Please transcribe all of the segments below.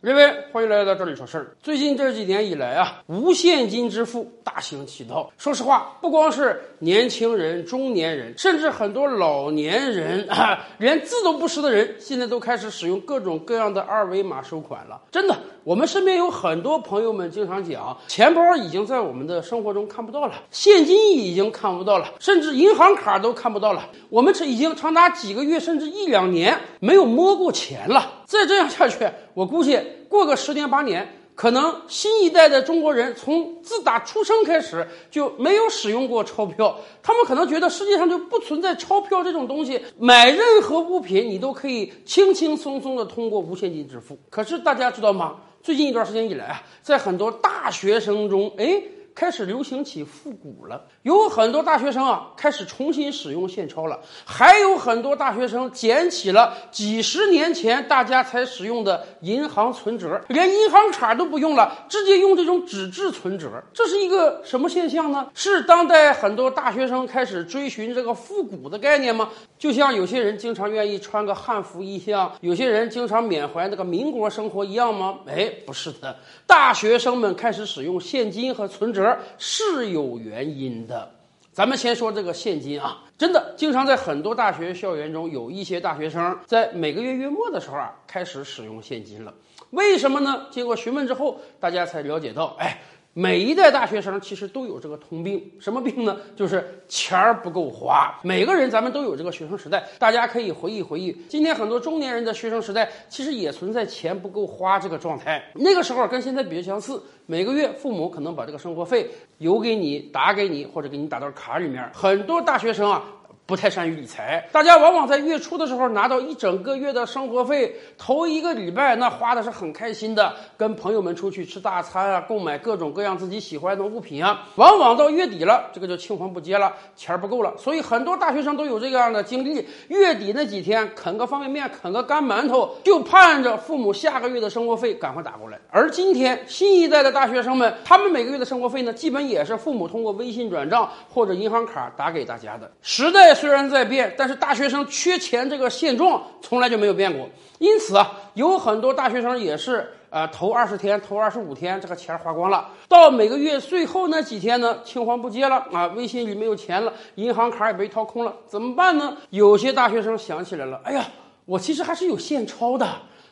各位，欢迎来到这里说事儿。最近这几年以来啊，无现金支付大行其道。说实话，不光是年轻人、中年人，甚至很多老年人啊，连字都不识的人，现在都开始使用各种各样的二维码收款了。真的，我们身边有很多朋友们经常讲，钱包已经在我们的生活中看不到了，现金已经看不到了，甚至银行卡都看不到了。我们这已经长达几个月，甚至一两年没有摸过钱了。再这样下去，我估计过个十年八年，可能新一代的中国人从自打出生开始就没有使用过钞票，他们可能觉得世界上就不存在钞票这种东西，买任何物品你都可以轻轻松松的通过无现金支付。可是大家知道吗？最近一段时间以来啊，在很多大学生中，哎。开始流行起复古了，有很多大学生啊开始重新使用现钞了，还有很多大学生捡起了几十年前大家才使用的银行存折，连银行卡都不用了，直接用这种纸质存折。这是一个什么现象呢？是当代很多大学生开始追寻这个复古的概念吗？就像有些人经常愿意穿个汉服衣像，有些人经常缅怀那个民国生活一样吗？哎，不是的，大学生们开始使用现金和存折。是有原因的，咱们先说这个现金啊，真的经常在很多大学校园中，有一些大学生在每个月月末的时候啊，开始使用现金了。为什么呢？经过询问之后，大家才了解到，哎。每一代大学生其实都有这个通病，什么病呢？就是钱儿不够花。每个人咱们都有这个学生时代，大家可以回忆回忆。今天很多中年人的学生时代，其实也存在钱不够花这个状态。那个时候跟现在比较相似，每个月父母可能把这个生活费邮给你、打给你，或者给你打到卡里面。很多大学生啊。不太善于理财，大家往往在月初的时候拿到一整个月的生活费，头一个礼拜那花的是很开心的，跟朋友们出去吃大餐啊，购买各种各样自己喜欢的物品啊。往往到月底了，这个就青黄不接了，钱不够了。所以很多大学生都有这样的经历：月底那几天啃个方便面，啃个干馒头，就盼着父母下个月的生活费赶快打过来。而今天新一代的大学生们，他们每个月的生活费呢，基本也是父母通过微信转账或者银行卡打给大家的。时代。虽然在变，但是大学生缺钱这个现状从来就没有变过。因此啊，有很多大学生也是啊，头二十天、头二十五天，这个钱花光了，到每个月最后那几天呢，青黄不接了啊，微信里没有钱了，银行卡也被掏空了，怎么办呢？有些大学生想起来了，哎呀，我其实还是有现钞的。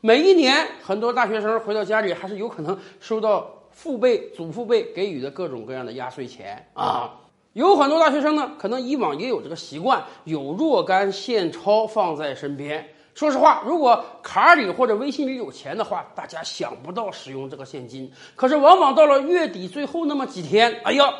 每一年，很多大学生回到家里，还是有可能收到父辈、祖父辈给予的各种各样的压岁钱啊。有很多大学生呢，可能以往也有这个习惯，有若干现钞放在身边。说实话，如果卡里或者微信里有钱的话，大家想不到使用这个现金。可是往往到了月底最后那么几天，哎呀，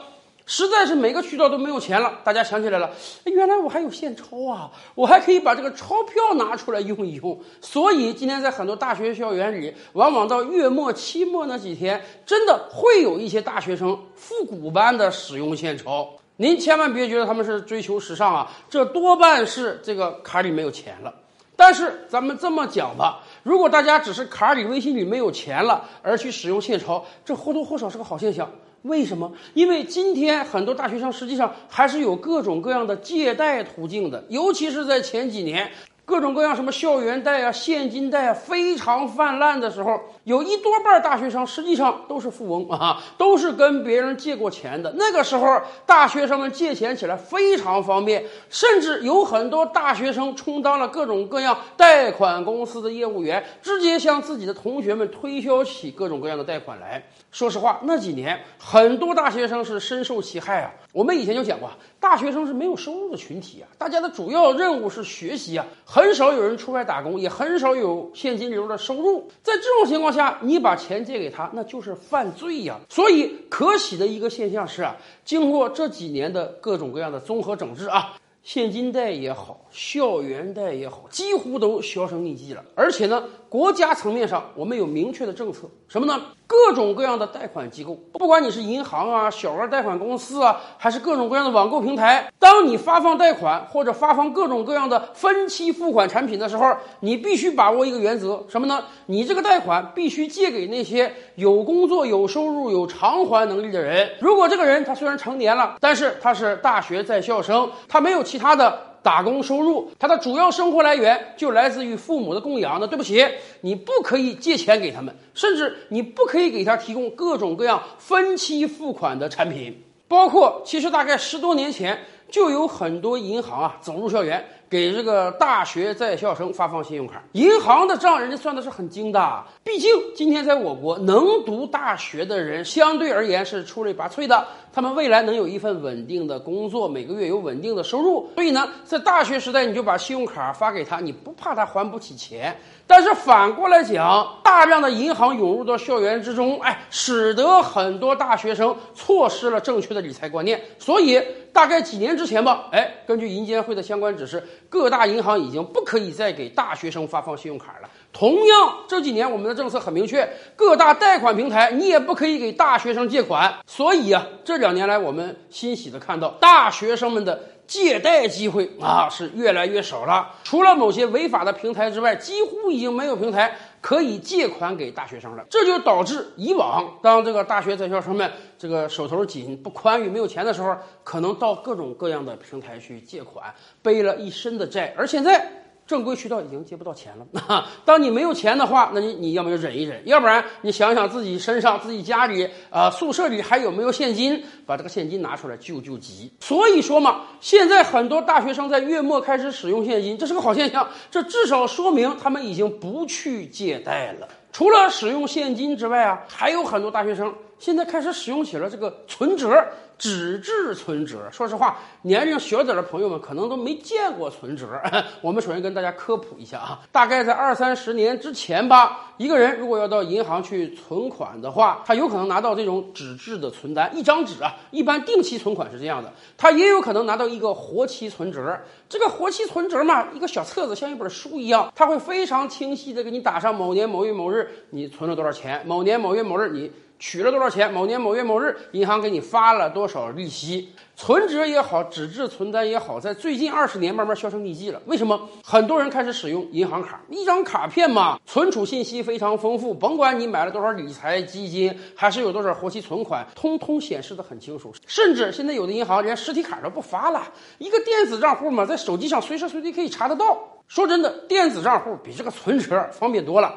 实在是每个渠道都没有钱了，大家想起来了，原来我还有现钞啊，我还可以把这个钞票拿出来用一用。所以今天在很多大学校园里，往往到月末、期末那几天，真的会有一些大学生复古般的使用现钞。您千万别觉得他们是追求时尚啊，这多半是这个卡里没有钱了。但是咱们这么讲吧，如果大家只是卡里、微信里没有钱了而去使用现钞，这或多或少是个好现象。为什么？因为今天很多大学生实际上还是有各种各样的借贷途径的，尤其是在前几年。各种各样什么校园贷啊、现金贷啊非常泛滥的时候，有一多半大学生实际上都是富翁啊，都是跟别人借过钱的。那个时候，大学生们借钱起来非常方便，甚至有很多大学生充当了各种各样贷款公司的业务员，直接向自己的同学们推销起各种各样的贷款来。说实话，那几年很多大学生是深受其害啊。我们以前就讲过，大学生是没有收入的群体啊，大家的主要任务是学习啊。很少有人出外打工，也很少有现金流的收入。在这种情况下，你把钱借给他，那就是犯罪呀。所以，可喜的一个现象是啊，经过这几年的各种各样的综合整治啊，现金贷也好，校园贷也好，几乎都销声匿迹了。而且呢，国家层面上我们有明确的政策，什么呢？各种各样的贷款机构，不管你是银行啊、小额贷款公司啊，还是各种各样的网购平台，当你发放贷款或者发放各种各样的分期付款产品的时候，你必须把握一个原则，什么呢？你这个贷款必须借给那些有工作、有收入、有偿还能力的人。如果这个人他虽然成年了，但是他是大学在校生，他没有其他的。打工收入，他的主要生活来源就来自于父母的供养。那对不起，你不可以借钱给他们，甚至你不可以给他提供各种各样分期付款的产品，包括其实大概十多年前就有很多银行啊走入校园。给这个大学在校生发放信用卡，银行的账人家算的是很精的。毕竟今天在我国能读大学的人相对而言是出类拔萃的，他们未来能有一份稳定的工作，每个月有稳定的收入。所以呢，在大学时代你就把信用卡发给他，你不怕他还不起钱。但是反过来讲，大量的银行涌入到校园之中，哎，使得很多大学生错失了正确的理财观念。所以大概几年之前吧，哎，根据银监会的相关指示。各大银行已经不可以再给大学生发放信用卡了。同样，这几年我们的政策很明确，各大贷款平台你也不可以给大学生借款。所以啊，这两年来我们欣喜的看到，大学生们的借贷机会啊是越来越少了。除了某些违法的平台之外，几乎已经没有平台。可以借款给大学生了，这就导致以往当这个大学在校生们这个手头紧、不宽裕、没有钱的时候，可能到各种各样的平台去借款，背了一身的债，而现在。正规渠道已经借不到钱了。当你没有钱的话，那你你要么就忍一忍，要不然你想想自己身上、自己家里、啊宿舍里还有没有现金，把这个现金拿出来救救急。所以说嘛，现在很多大学生在月末开始使用现金，这是个好现象。这至少说明他们已经不去借贷了。除了使用现金之外啊，还有很多大学生现在开始使用起了这个存折。纸质存折，说实话，年龄小点的朋友们可能都没见过存折。我们首先跟大家科普一下啊，大概在二三十年之前吧，一个人如果要到银行去存款的话，他有可能拿到这种纸质的存单，一张纸啊，一般定期存款是这样的，他也有可能拿到一个活期存折。这个活期存折嘛，一个小册子，像一本书一样，它会非常清晰的给你打上某年某月某日你存了多少钱，某年某月某日你。取了多少钱？某年某月某日，银行给你发了多少利息？存折也好，纸质存单也好，在最近二十年慢慢销声匿迹了。为什么？很多人开始使用银行卡，一张卡片嘛，存储信息非常丰富，甭管你买了多少理财基金，还是有多少活期存款，通通显示的很清楚。甚至现在有的银行连实体卡都不发了，一个电子账户嘛，在手机上随时随地可以查得到。说真的，电子账户比这个存折方便多了。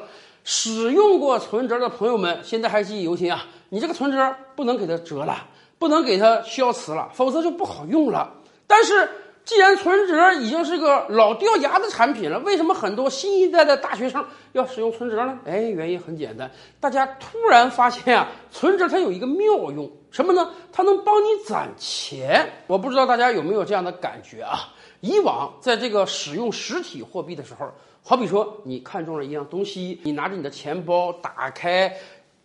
使用过存折的朋友们，现在还记忆犹新啊！你这个存折不能给它折了，不能给它消磁了，否则就不好用了。但是，既然存折已经是个老掉牙的产品了，为什么很多新一代的大学生要使用存折呢？哎，原因很简单，大家突然发现啊，存折它有一个妙用，什么呢？它能帮你攒钱。我不知道大家有没有这样的感觉啊？以往在这个使用实体货币的时候。好比说，你看中了一样东西，你拿着你的钱包打开。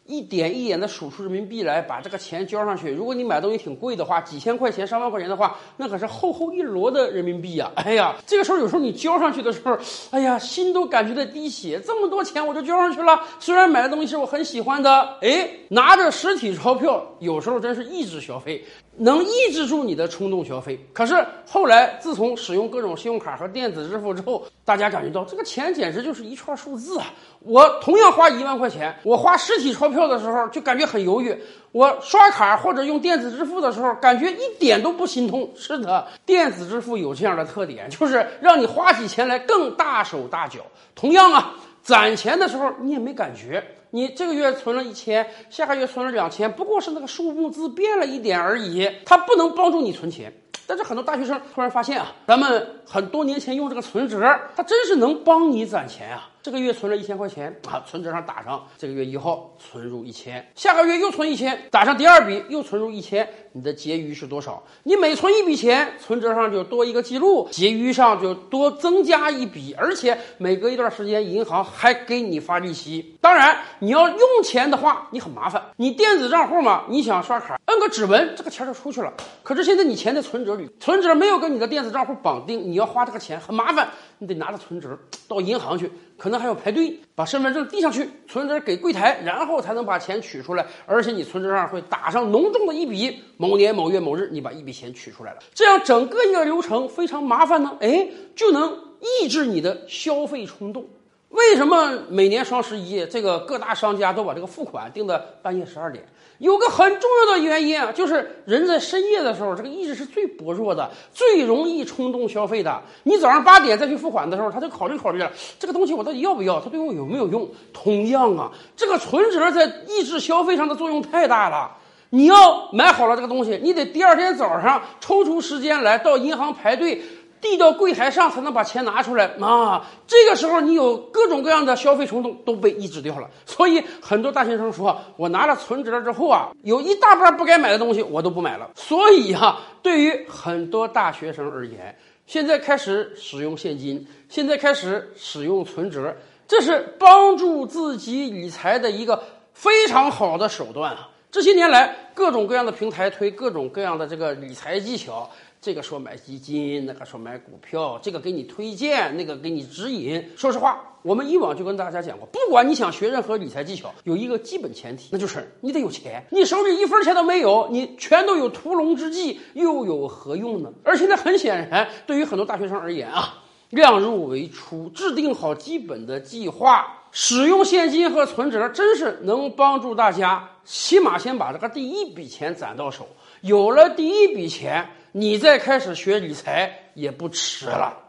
一点一点的数出人民币来，把这个钱交上去。如果你买东西挺贵的话，几千块钱、上万块钱的话，那可是厚厚一摞的人民币呀！哎呀，这个时候有时候你交上去的时候，哎呀，心都感觉在滴血。这么多钱我就交上去了，虽然买的东西是我很喜欢的，哎，拿着实体钞票有时候真是抑制消费，能抑制住你的冲动消费。可是后来自从使用各种信用卡和电子支付之后，大家感觉到这个钱简直就是一串数字啊！我同样花一万块钱，我花实体钞票的时候就感觉很犹豫；我刷卡或者用电子支付的时候，感觉一点都不心痛。是的，电子支付有这样的特点，就是让你花起钱来更大手大脚。同样啊，攒钱的时候你也没感觉，你这个月存了一千，下个月存了两千，不过是那个数目字变了一点而已，它不能帮助你存钱。但是很多大学生突然发现啊，咱们很多年前用这个存折，它真是能帮你攒钱啊。这个月存了一千块钱啊，存折上打上这个月一号存入一千，下个月又存一千，打上第二笔又存入一千，你的结余是多少？你每存一笔钱，存折上就多一个记录，结余上就多增加一笔，而且每隔一段时间银行还给你发利息。当然，你要用钱的话，你很麻烦，你电子账户嘛，你想刷卡，摁个指纹，这个钱就出去了。可是现在你钱在存折里，存折没有跟你的电子账户绑定，你要花这个钱很麻烦，你得拿着存折到银行去，可。能还要排队，把身份证递上去，存折给柜台，然后才能把钱取出来。而且你存折上会打上浓重的一笔，某年某月某日，你把一笔钱取出来了。这样整个一个流程非常麻烦呢，哎，就能抑制你的消费冲动。为什么每年双十一这个各大商家都把这个付款定在半夜十二点？有个很重要的原因啊，就是人在深夜的时候，这个意志是最薄弱的，最容易冲动消费的。你早上八点再去付款的时候，他就考虑考虑了，这个东西我到底要不要？它对我有没有用？同样啊，这个存折在抑制消费上的作用太大了。你要买好了这个东西，你得第二天早上抽出时间来到银行排队。递到柜台上才能把钱拿出来啊！这个时候你有各种各样的消费冲动都被抑制掉了。所以很多大学生说：“我拿了存折之后啊，有一大半不该买的东西我都不买了。”所以哈，对于很多大学生而言，现在开始使用现金，现在开始使用存折，这是帮助自己理财的一个非常好的手段啊！这些年来，各种各样的平台推各种各样的这个理财技巧。这个说买基金，那个说买股票，这个给你推荐，那个给你指引。说实话，我们以往就跟大家讲过，不管你想学任何理财技巧，有一个基本前提，那就是你得有钱。你手里一分钱都没有，你全都有屠龙之计，又有何用呢？而且呢，很显然，对于很多大学生而言啊，量入为出，制定好基本的计划，使用现金和存折，真是能帮助大家，起码先把这个第一笔钱攒到手。有了第一笔钱。你再开始学理财也不迟了。